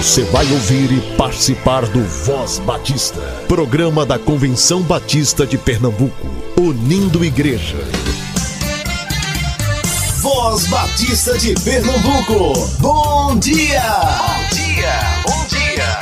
Você vai ouvir e participar do Voz Batista, programa da Convenção Batista de Pernambuco, unindo igreja. Voz Batista de Pernambuco, bom dia! Bom dia, bom dia!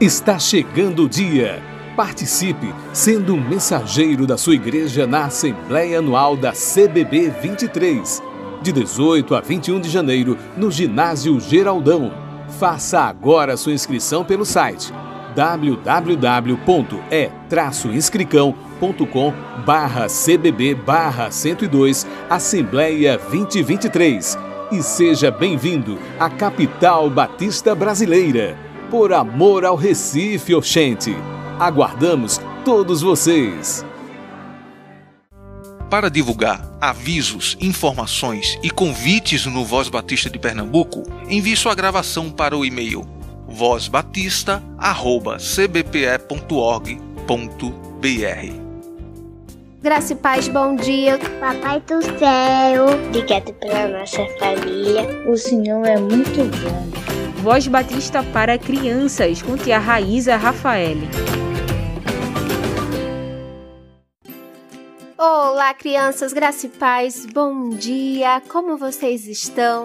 Está chegando o dia. Participe sendo um mensageiro da sua igreja na Assembleia Anual da CBB 23, de 18 a 21 de janeiro, no Ginásio Geraldão. Faça agora sua inscrição pelo site www.e-inscricão.com barra CBB barra 102 Assembleia 2023 e seja bem-vindo à capital batista brasileira. Por amor ao Recife, Oxente. Aguardamos todos vocês! Para divulgar avisos, informações e convites no Voz Batista de Pernambuco, envie sua gravação para o e-mail vozbatista.cbpe.org.br. Graça e paz, bom dia. Papai do céu, obrigado pela nossa família. O Senhor é muito bom. Voz Batista para crianças, com tia Raíza Rafael. Olá, crianças, graça e paz, bom dia, como vocês estão?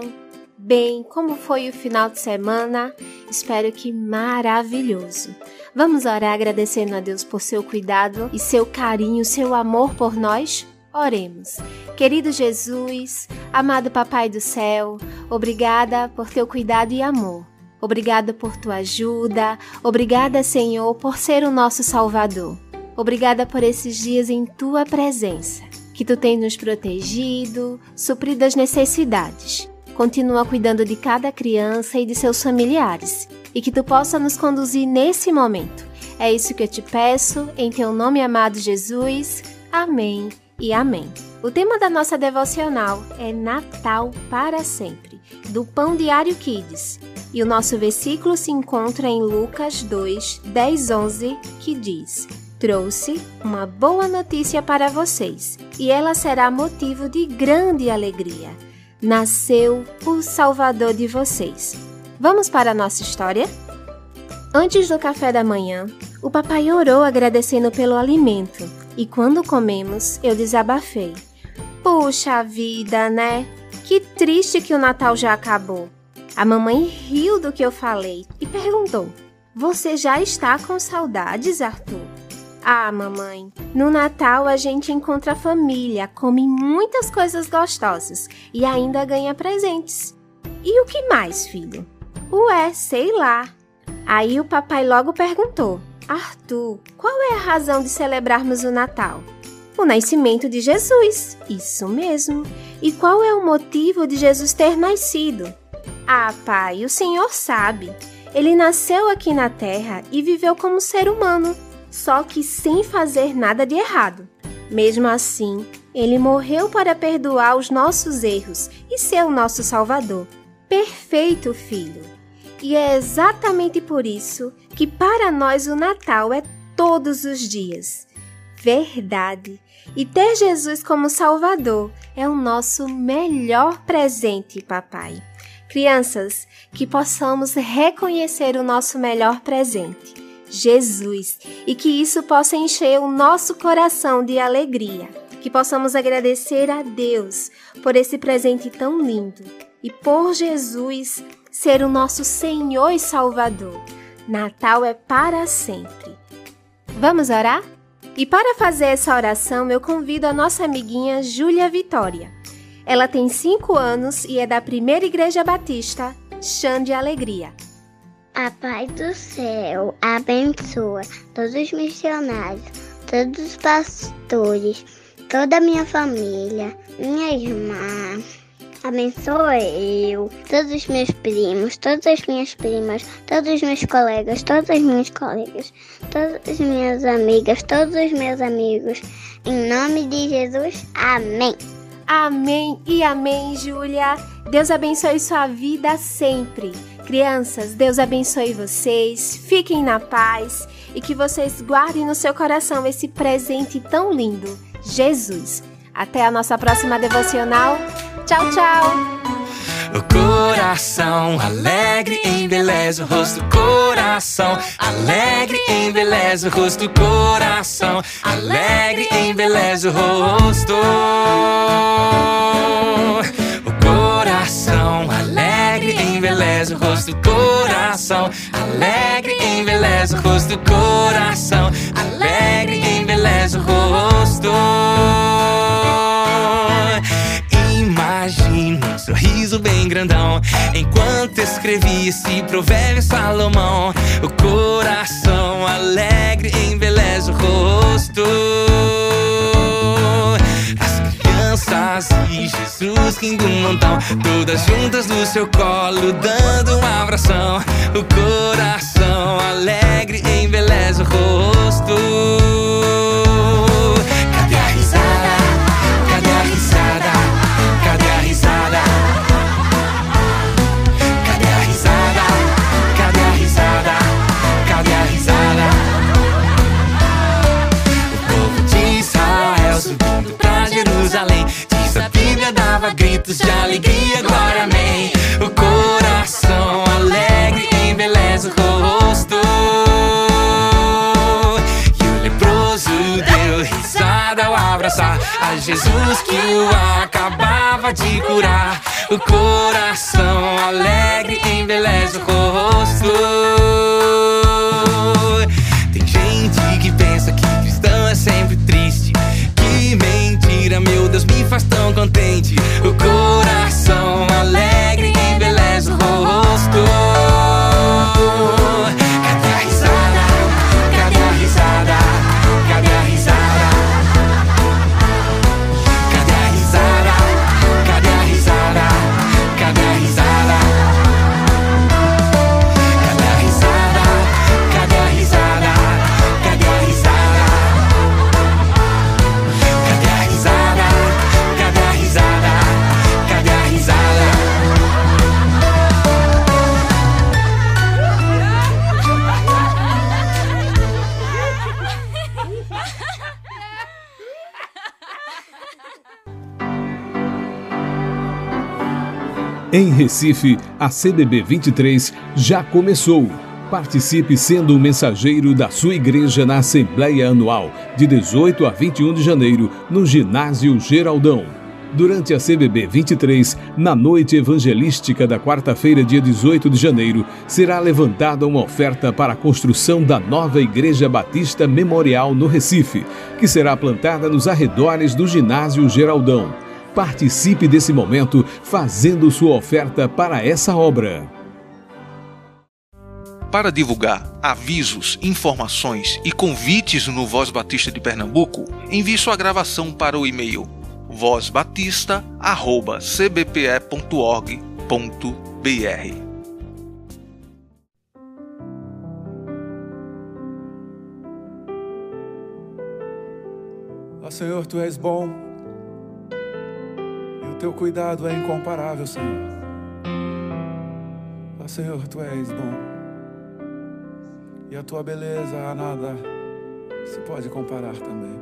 Bem, como foi o final de semana? Espero que maravilhoso. Vamos orar agradecendo a Deus por seu cuidado e seu carinho, seu amor por nós? Oremos. Querido Jesus, amado Papai do céu, obrigada por teu cuidado e amor. Obrigada por tua ajuda. Obrigada, Senhor, por ser o nosso Salvador. Obrigada por esses dias em tua presença, que tu tens nos protegido, suprido as necessidades. Continua cuidando de cada criança e de seus familiares e que tu possa nos conduzir nesse momento. É isso que eu te peço, em teu nome amado Jesus. Amém e amém. O tema da nossa devocional é Natal para sempre, do Pão Diário Kids. E o nosso versículo se encontra em Lucas 2, 10, 11, que diz: trouxe uma boa notícia para vocês e ela será motivo de grande alegria. Nasceu o Salvador de vocês. Vamos para a nossa história? Antes do café da manhã, o papai orou agradecendo pelo alimento e quando comemos, eu desabafei. Puxa vida, né? Que triste que o Natal já acabou. A mamãe riu do que eu falei e perguntou: Você já está com saudades, Arthur? Ah, mamãe, no Natal a gente encontra a família, come muitas coisas gostosas e ainda ganha presentes. E o que mais, filho? Ué, sei lá. Aí o papai logo perguntou: Arthur, qual é a razão de celebrarmos o Natal? O nascimento de Jesus, isso mesmo. E qual é o motivo de Jesus ter nascido? Ah, pai, o senhor sabe. Ele nasceu aqui na terra e viveu como ser humano só que sem fazer nada de errado. Mesmo assim, ele morreu para perdoar os nossos erros e ser o nosso Salvador. Perfeito, filho! E é exatamente por isso que para nós o Natal é todos os dias. Verdade! E ter Jesus como Salvador é o nosso melhor presente, papai. Crianças, que possamos reconhecer o nosso melhor presente Jesus, e que isso possa encher o nosso coração de alegria. Que possamos agradecer a Deus por esse presente tão lindo e por Jesus ser o nosso Senhor e Salvador. Natal é para sempre. Vamos orar? E para fazer essa oração, eu convido a nossa amiguinha Júlia Vitória. Ela tem 5 anos e é da Primeira Igreja Batista, Chã de Alegria. A Pai do céu abençoa todos os missionários, todos os pastores, toda a minha família, minha irmã. Abençoa eu, todos os meus primos, todas as minhas primas, todos os meus colegas, todas as minhas colegas, todas as minhas amigas, todos os meus amigos. Em nome de Jesus, amém. Amém e amém, Júlia. Deus abençoe sua vida sempre. Crianças, Deus abençoe vocês, fiquem na paz e que vocês guardem no seu coração esse presente tão lindo, Jesus. Até a nossa próxima devocional. Tchau, tchau! O coração alegre embeleza o rosto. Coração alegre embeleza o rosto. Coração alegre embeleza o rosto. O coração alegre embeleza o rosto. Coração alegre o rosto. Coração alegre embeleza o rosto. Grandão. Enquanto escrevi esse provérbio Salomão, o coração alegre embeleza o rosto. As crianças e Jesus rindo um montão, todas juntas no seu colo, dando um abração. O coração alegre embeleza o rosto. Gritos de alegria, glória, amém. O coração alegre embeleza o rosto. E o leproso deu risada ao abraçar a Jesus que o acabava de curar. O coração alegre embeleza o rosto. Tem gente que pensa que cristão é sempre triste. Em Recife, a CBB 23 já começou. Participe sendo o mensageiro da sua igreja na Assembleia Anual, de 18 a 21 de janeiro, no Ginásio Geraldão. Durante a CBB 23, na noite evangelística da quarta-feira, dia 18 de janeiro, será levantada uma oferta para a construção da nova Igreja Batista Memorial no Recife, que será plantada nos arredores do Ginásio Geraldão. Participe desse momento fazendo sua oferta para essa obra. Para divulgar avisos, informações e convites no Voz Batista de Pernambuco, envie sua gravação para o e-mail vozbatista@cbpe.org.br. Ó Senhor, tu és bom teu cuidado é incomparável, Senhor. Ó Senhor, tu és bom. E a tua beleza a nada se pode comparar também.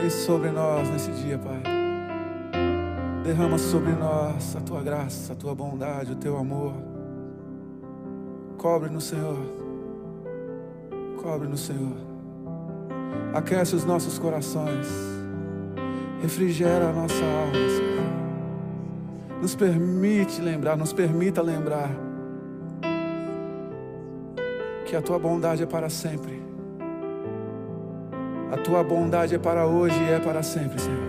Vem sobre nós nesse dia, Pai. Derrama sobre nós a tua graça, a tua bondade, o teu amor. Cobre no Senhor. Cobre no Senhor. Aquece os nossos corações refrigera a nossa alma, Senhor. Nos permite lembrar, nos permita lembrar que a tua bondade é para sempre. A tua bondade é para hoje e é para sempre, Senhor.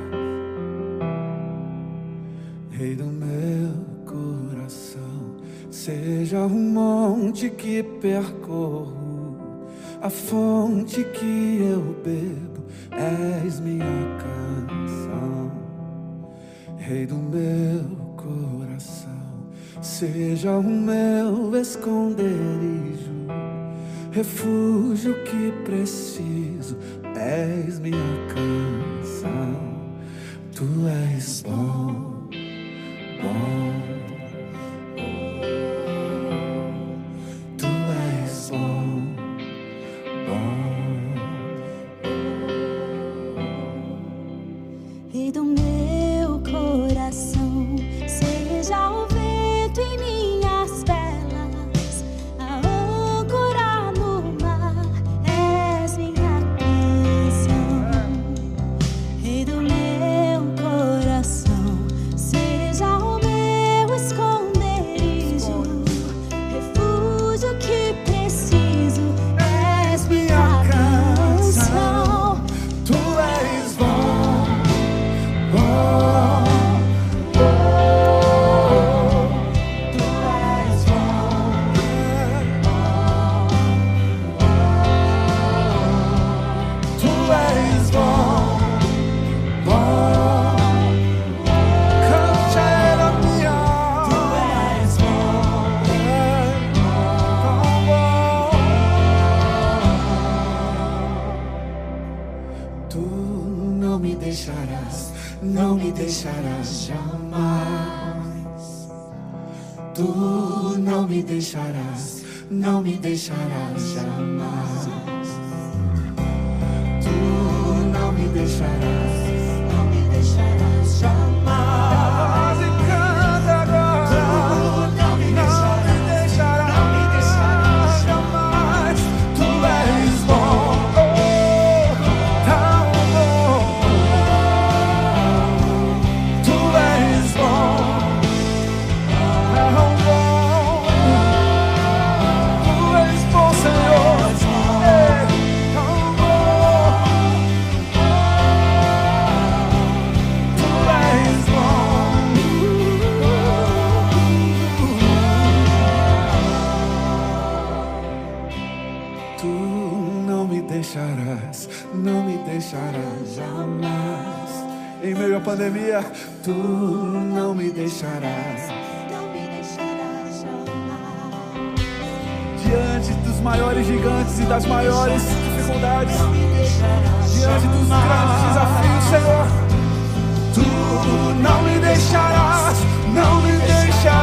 Rei do meu coração, seja o monte que percorro, a fonte que eu bebo, és minha casa Rei do meu coração, seja o meu esconderijo, refúgio que preciso, és minha canção, tu és bom, bom. das maiores dificuldades, diante dos grandes desafios, Senhor. Tu não me deixarás, não me deixarás.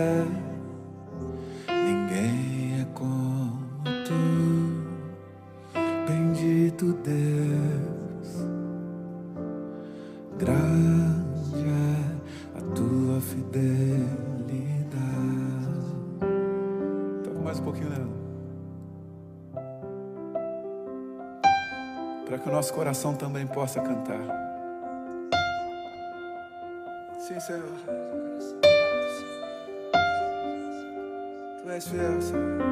possa cantar. Sim, Senhor. Tu és fiel, Senhor.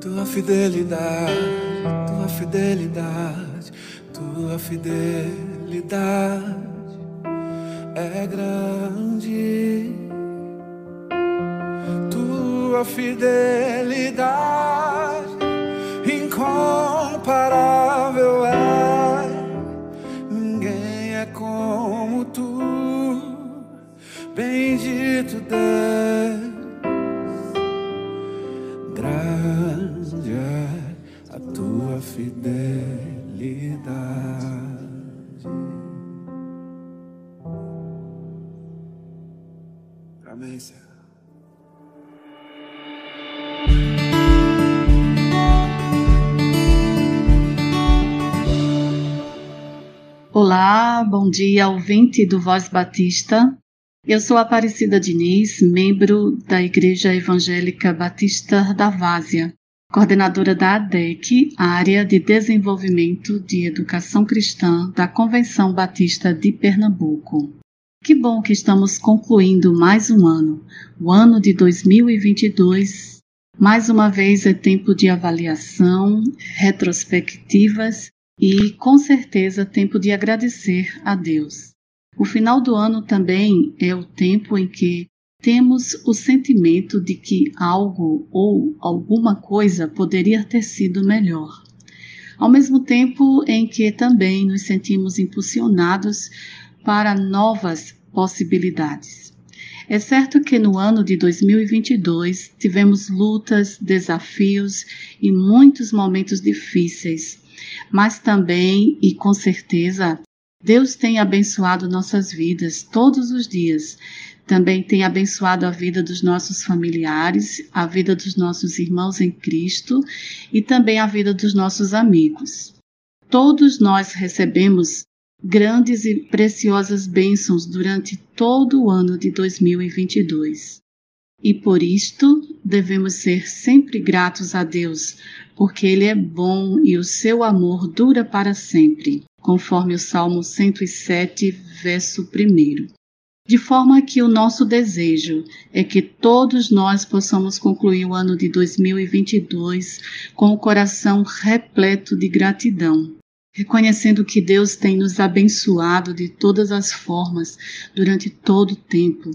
tua fidelidade tua fidelidade, tua fidelidade é grande. Tua fidelidade incomparável é. Ninguém é como tu, bendito Deus. Olá, bom dia, ouvinte do Voz Batista. Eu sou Aparecida Diniz, membro da Igreja Evangélica Batista da Várzea, coordenadora da ADEC, Área de Desenvolvimento de Educação Cristã da Convenção Batista de Pernambuco. Que bom que estamos concluindo mais um ano, o ano de 2022. Mais uma vez é tempo de avaliação, retrospectivas e, com certeza, tempo de agradecer a Deus. O final do ano também é o tempo em que temos o sentimento de que algo ou alguma coisa poderia ter sido melhor. Ao mesmo tempo em que também nos sentimos impulsionados para novas possibilidades. É certo que no ano de 2022 tivemos lutas, desafios e muitos momentos difíceis, mas também e com certeza Deus tem abençoado nossas vidas todos os dias. Também tem abençoado a vida dos nossos familiares, a vida dos nossos irmãos em Cristo e também a vida dos nossos amigos. Todos nós recebemos grandes e preciosas bênçãos durante todo o ano de 2022. E por isto devemos ser sempre gratos a Deus, porque Ele é bom e o seu amor dura para sempre, conforme o Salmo 107, verso 1. De forma que o nosso desejo é que todos nós possamos concluir o ano de 2022 com o coração repleto de gratidão reconhecendo que Deus tem nos abençoado de todas as formas durante todo o tempo,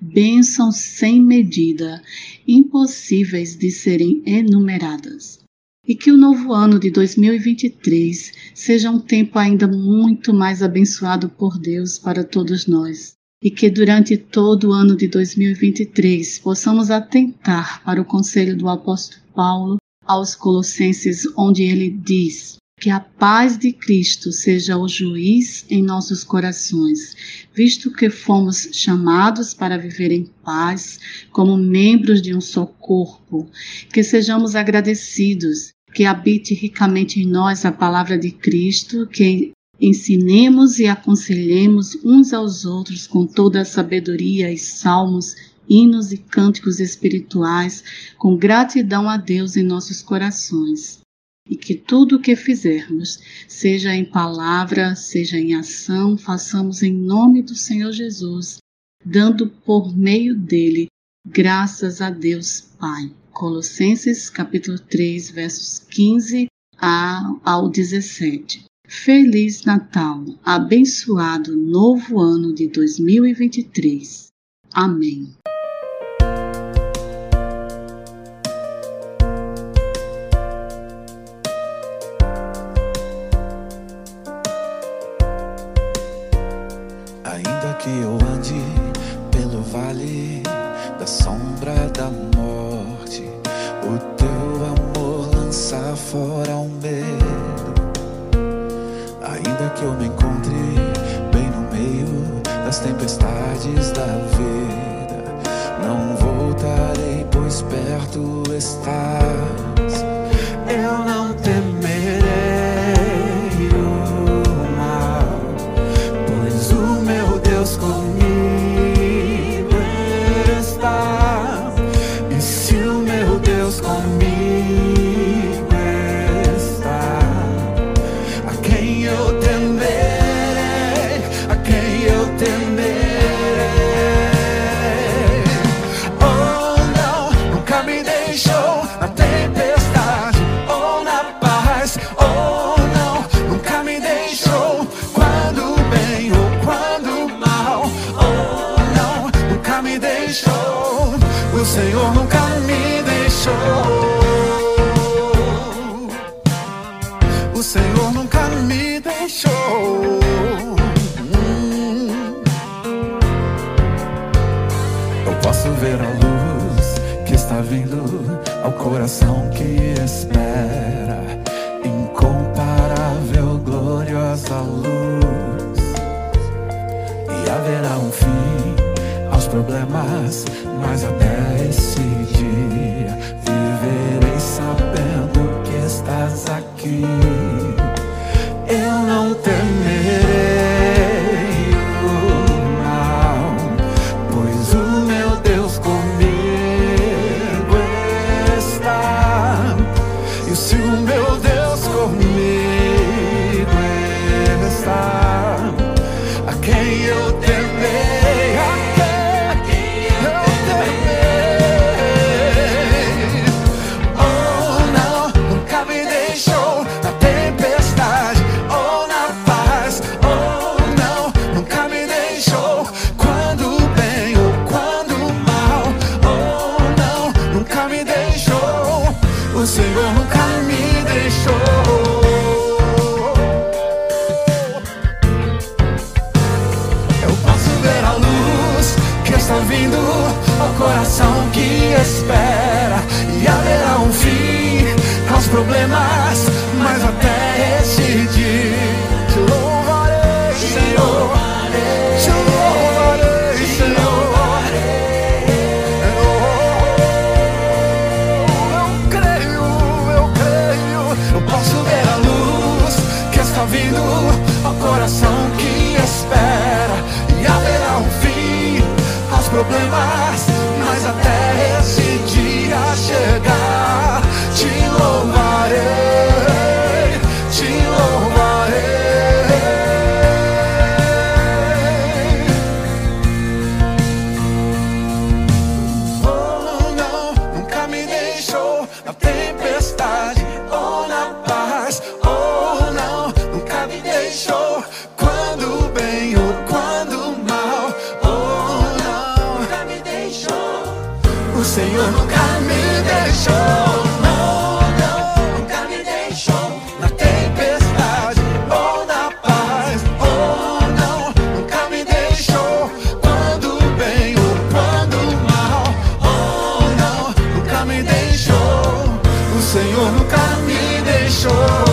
bênçãos sem medida, impossíveis de serem enumeradas. E que o novo ano de 2023 seja um tempo ainda muito mais abençoado por Deus para todos nós. E que durante todo o ano de 2023 possamos atentar para o conselho do apóstolo Paulo aos Colossenses, onde ele diz: que a paz de Cristo seja o juiz em nossos corações, visto que fomos chamados para viver em paz como membros de um só corpo, que sejamos agradecidos, que habite ricamente em nós a palavra de Cristo, que ensinemos e aconselhemos uns aos outros com toda a sabedoria e salmos hinos e cânticos espirituais, com gratidão a Deus em nossos corações e que tudo o que fizermos, seja em palavra, seja em ação, façamos em nome do Senhor Jesus, dando por meio dele graças a Deus Pai. Colossenses capítulo 3, versos 15 ao 17. Feliz Natal, abençoado novo ano de 2023. Amém. Coração shore.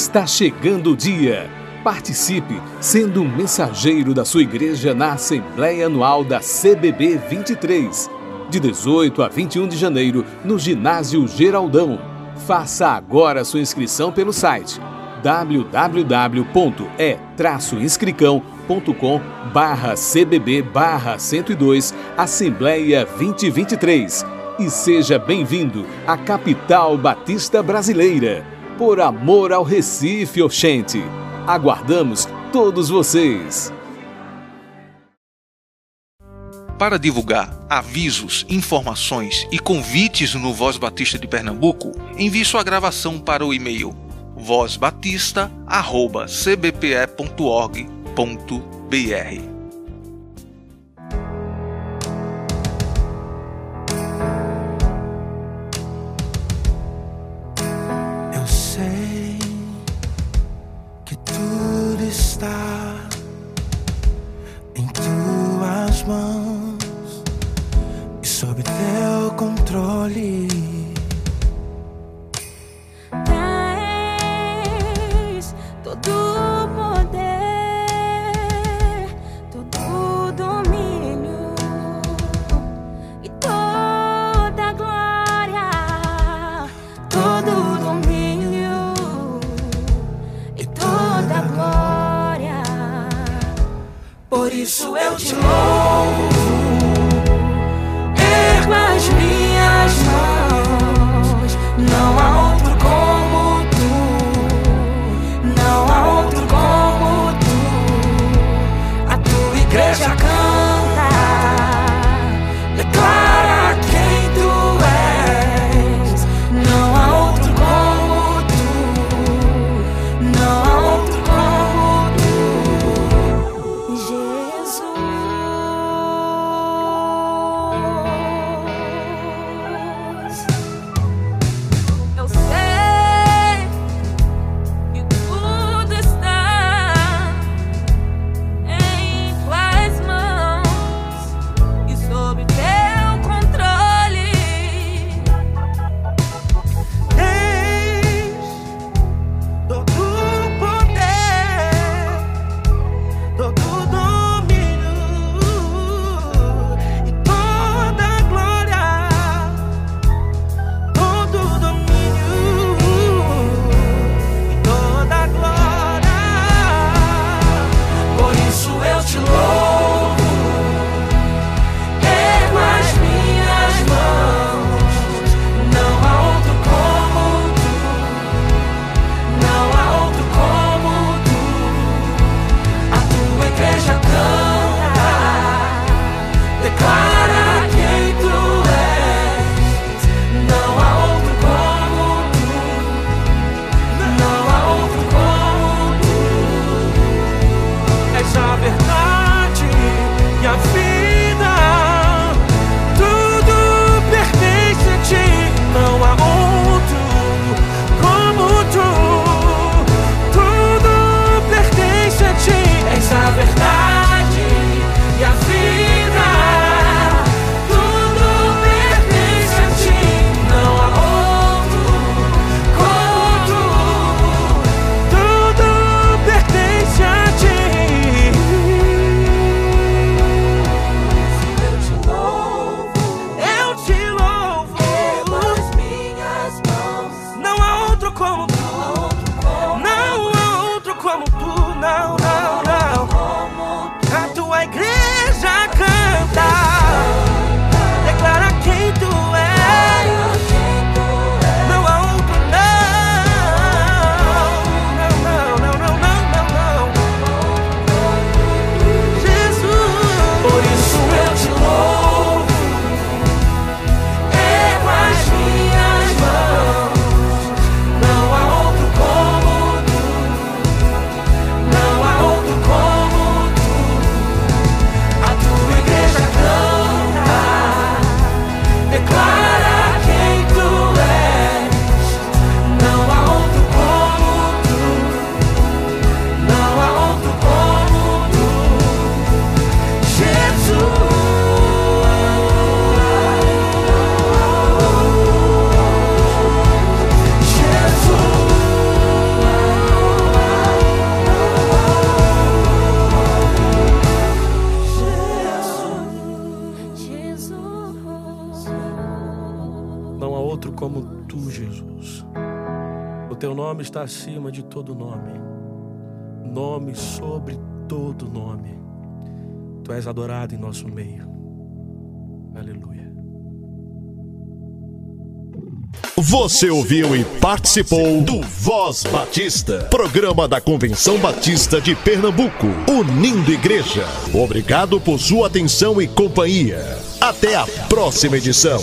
Está chegando o dia. Participe, sendo um mensageiro da sua igreja na Assembleia Anual da CBB 23, de 18 a 21 de janeiro, no Ginásio Geraldão. Faça agora sua inscrição pelo site www.e-inscricão.com barra CBB barra 102 Assembleia 2023 e seja bem-vindo à capital batista brasileira por amor ao Recife, Oxente. Aguardamos todos vocês. Para divulgar avisos, informações e convites no Voz Batista de Pernambuco, envie sua gravação para o e-mail vozbatista@cbpe.org.br. nome está acima de todo nome, nome sobre todo nome. Tu és adorado em nosso meio. Aleluia. Você ouviu e participou do Voz Batista, programa da Convenção Batista de Pernambuco, unindo igreja. Obrigado por sua atenção e companhia. Até a próxima edição.